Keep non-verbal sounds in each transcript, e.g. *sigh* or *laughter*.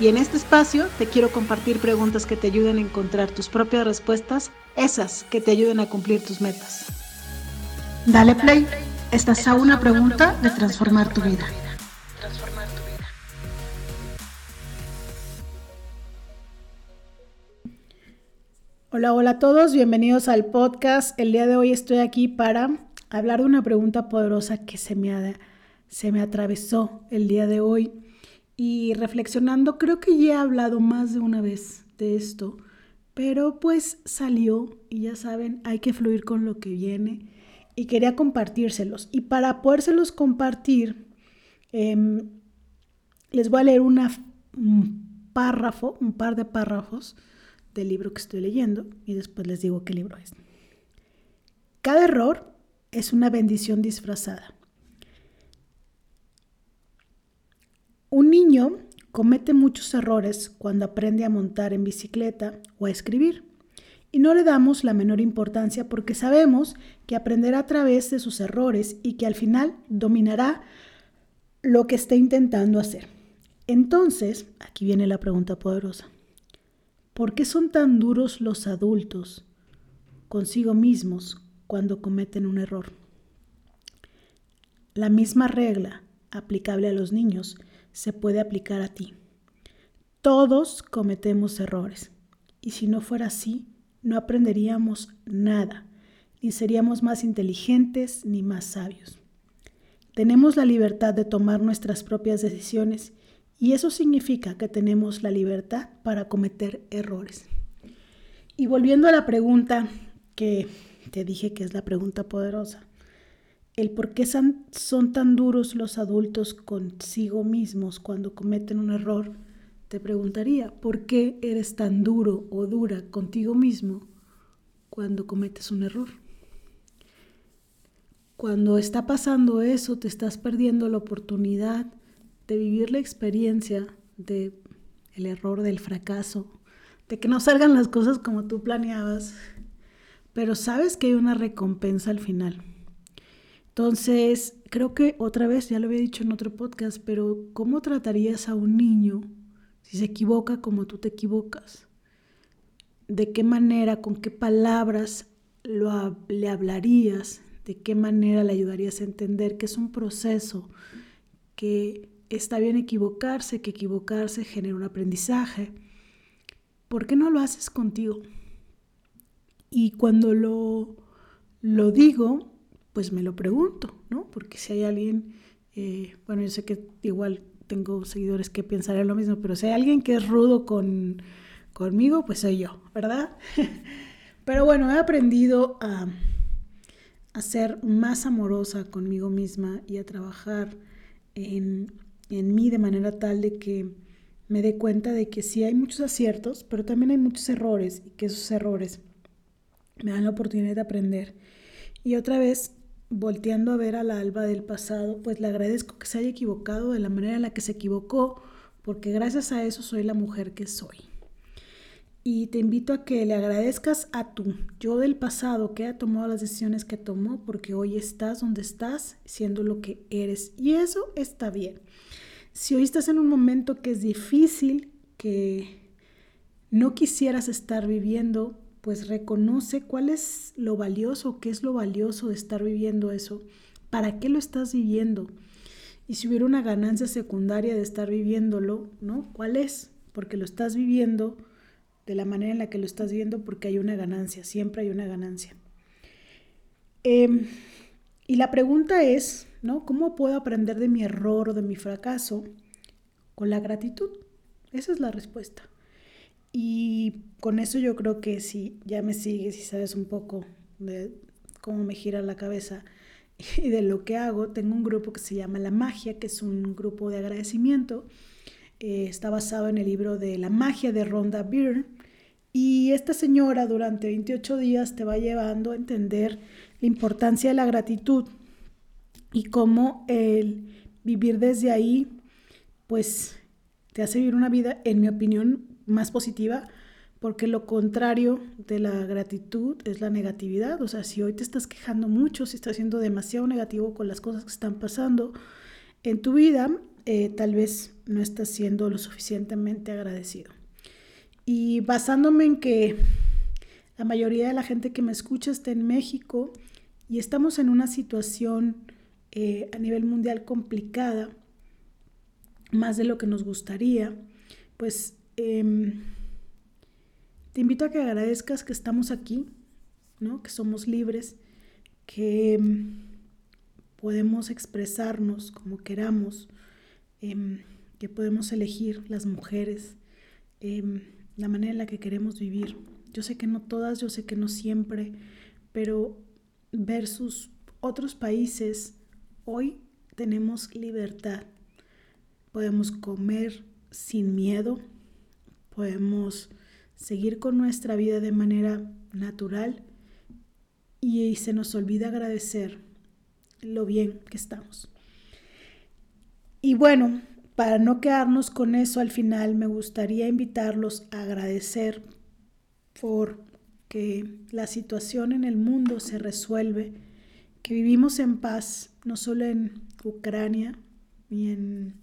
Y en este espacio te quiero compartir preguntas que te ayuden a encontrar tus propias respuestas, esas que te ayuden a cumplir tus metas. Dale play, estás a una pregunta de transformar tu vida. Hola, hola a todos, bienvenidos al podcast. El día de hoy estoy aquí para hablar de una pregunta poderosa que se me, se me atravesó el día de hoy y reflexionando, creo que ya he hablado más de una vez de esto, pero pues salió y ya saben, hay que fluir con lo que viene y quería compartírselos. Y para podérselos compartir, em, les voy a leer una, un párrafo, un par de párrafos del libro que estoy leyendo y después les digo qué libro es. Cada error es una bendición disfrazada. Un niño comete muchos errores cuando aprende a montar en bicicleta o a escribir. Y no le damos la menor importancia porque sabemos que aprenderá a través de sus errores y que al final dominará lo que está intentando hacer. Entonces, aquí viene la pregunta poderosa. ¿Por qué son tan duros los adultos consigo mismos cuando cometen un error? La misma regla aplicable a los niños se puede aplicar a ti. Todos cometemos errores y si no fuera así, no aprenderíamos nada, ni seríamos más inteligentes ni más sabios. Tenemos la libertad de tomar nuestras propias decisiones y eso significa que tenemos la libertad para cometer errores. Y volviendo a la pregunta que te dije que es la pregunta poderosa, el por qué son, tan duros los adultos consigo mismos cuando cometen un error, te preguntaría, ¿por qué eres tan duro o dura contigo mismo cuando cometes un error? Cuando está pasando eso, te estás perdiendo la oportunidad de vivir la experiencia de error, del fracaso, de que no salgan las cosas como tú planeabas, pero sabes que hay una recompensa al final. Entonces, creo que otra vez, ya lo había dicho en otro podcast, pero ¿cómo tratarías a un niño si se equivoca como tú te equivocas? ¿De qué manera, con qué palabras lo, le hablarías? ¿De qué manera le ayudarías a entender que es un proceso, que está bien equivocarse, que equivocarse genera un aprendizaje? ¿Por qué no lo haces contigo? Y cuando lo, lo digo, pues me lo pregunto, ¿no? Porque si hay alguien, eh, bueno, yo sé que igual tengo seguidores que pensarán lo mismo, pero si hay alguien que es rudo con, conmigo, pues soy yo, ¿verdad? *laughs* pero bueno, he aprendido a, a, ser más amorosa conmigo misma y a trabajar en, en mí de manera tal de que me dé cuenta de que sí hay muchos aciertos, pero también hay muchos errores y que esos errores me dan la oportunidad de aprender. Y otra vez volteando a ver a la Alba del pasado, pues le agradezco que se haya equivocado de la manera en la que se equivocó, porque gracias a eso soy la mujer que soy. Y te invito a que le agradezcas a tu yo del pasado que ha tomado las decisiones que tomó, porque hoy estás donde estás, siendo lo que eres. Y eso está bien. Si hoy estás en un momento que es difícil, que no quisieras estar viviendo, pues reconoce cuál es lo valioso, qué es lo valioso de estar viviendo eso, para qué lo estás viviendo. Y si hubiera una ganancia secundaria de estar viviéndolo, ¿no? ¿Cuál es? Porque lo estás viviendo de la manera en la que lo estás viviendo porque hay una ganancia, siempre hay una ganancia. Em, y la pregunta es, ¿no? ¿Cómo puedo aprender de mi error o de mi fracaso? Con la gratitud. Esa es la respuesta. Y con eso yo creo que si ya me sigues y sabes un poco de cómo me gira la cabeza *laughs* y de lo que hago, tengo un grupo que se llama La Magia, que es un grupo de agradecimiento. Eh, está basado en el libro de La Magia de Rhonda Byrne Y esta señora durante 28 días te va llevando a entender la importancia de la gratitud y cómo el vivir desde ahí, pues te hace vivir una vida, en mi opinión, más positiva, porque lo contrario de la gratitud es la negatividad. O sea, si hoy te estás quejando mucho, si estás siendo demasiado negativo con las cosas que están pasando en tu vida, eh, tal vez no estás siendo lo suficientemente agradecido. Y basándome en que la mayoría de la gente que me escucha está en México y estamos en una situación eh, a nivel mundial complicada, más de lo que nos gustaría, pues em, te invito a que agradezcas que estamos aquí, ¿no? que somos libres, que em, podemos expresarnos como queramos, em, que podemos elegir las mujeres la manera en la que queremos vivir. Yo sé que no todas, yo sé que no siempre, pero versus otros países, hoy tenemos libertad. Podemos comer sin miedo, podemos seguir con nuestra vida de manera natural y se nos olvida agradecer lo bien que estamos. Y bueno, para no quedarnos con eso al final, me gustaría invitarlos a agradecer por que la situación en el mundo se resuelve, que vivimos en paz, no solo en Ucrania y en,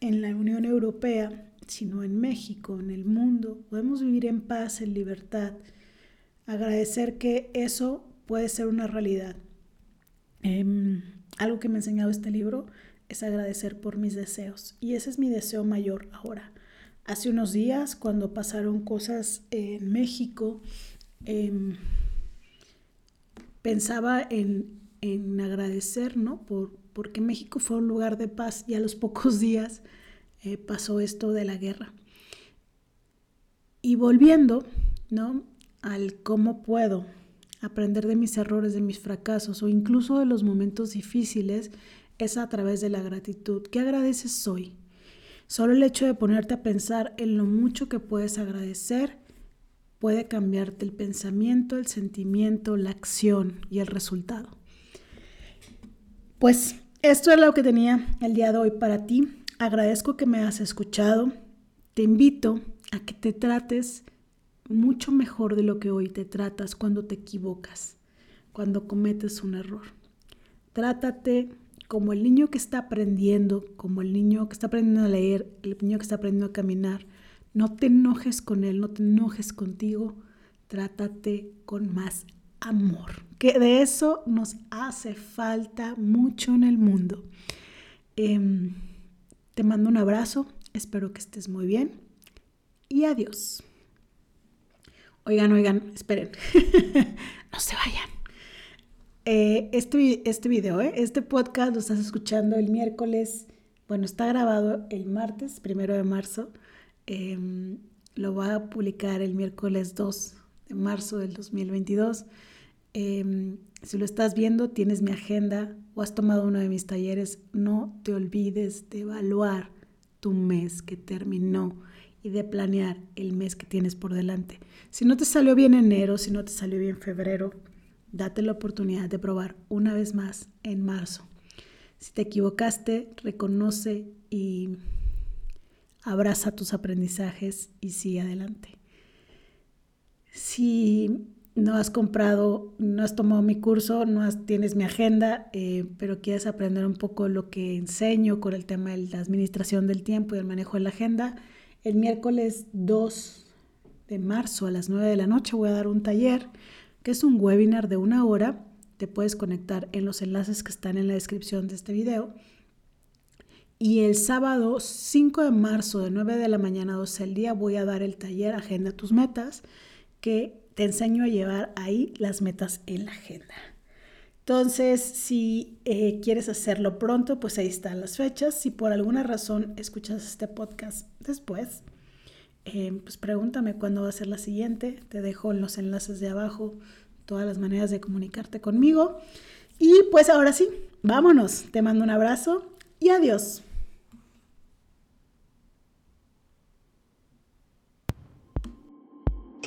en la Unión Europea, sino en México, en el mundo. Podemos vivir en paz, en libertad. Agradecer que eso puede ser una realidad. Em, algo que me ha enseñado este libro es agradecer por mis deseos. Y ese es mi deseo mayor ahora. Hace unos días, cuando pasaron cosas en México, em, pensaba en, agradecer, ¿no? Por, porque México fue un lugar de paz y a los pocos días eh, pasó esto de la guerra. Y volviendo, ¿no? Al cómo puedo aprender de mis errores, de mis fracasos o incluso de los momentos difíciles, es a través de la gratitud. ¿Qué agradeces hoy? Solo el hecho de ponerte a pensar en lo mucho que puedes agradecer puede cambiarte el pensamiento, el sentimiento, la acción y el resultado. Pues esto es lo que tenía el día de hoy para ti. Agradezco que me has escuchado. Te invito a que te trates mucho mejor de lo que hoy te tratas cuando te equivocas, cuando cometes un error. Trátate como el niño que está aprendiendo, como el niño que está aprendiendo a leer, el niño que está aprendiendo a caminar, no te enojes con él, no te enojes contigo, trátate con más amor, que de eso nos hace falta mucho en el mundo. Em, te mando un abrazo, espero que estés muy bien y adiós. Oigan, oigan, esperen, *laughs* no se vayan. Eh, este, este video, eh, este podcast lo estás escuchando el miércoles, bueno, está grabado el martes, primero de marzo. Em, lo va a publicar el miércoles 2 de marzo del 2022. Em, si lo estás viendo, tienes mi agenda o has tomado uno de mis talleres, no te olvides de evaluar tu mes que terminó y de planear el mes que tienes por delante. Si no te salió bien enero, si no te salió bien febrero, Date la oportunidad de probar una vez más en marzo. Si te equivocaste, reconoce y abraza tus aprendizajes y sigue adelante. Si no has comprado, no has tomado mi curso, no tienes mi agenda, eh, pero quieres aprender un poco lo que enseño con el tema de la administración del tiempo y el manejo de la agenda, el miércoles 2 de marzo a las 9 de la noche voy a dar un taller que es un webinar de una hora. Te puedes conectar en los enlaces que están en la descripción de este video. Y el sábado 5 de marzo de 9 de la mañana a 12 del día voy a dar el taller Agenda tus metas, que te enseño a llevar ahí las metas en la agenda. Entonces, si eh, quieres hacerlo pronto, pues ahí están las fechas. Si por alguna razón escuchas este podcast después, eh, pues pregúntame cuándo va a ser la siguiente. Te dejo los enlaces de abajo todas las maneras de comunicarte conmigo. Y pues ahora sí, vámonos. Te mando un abrazo y adiós.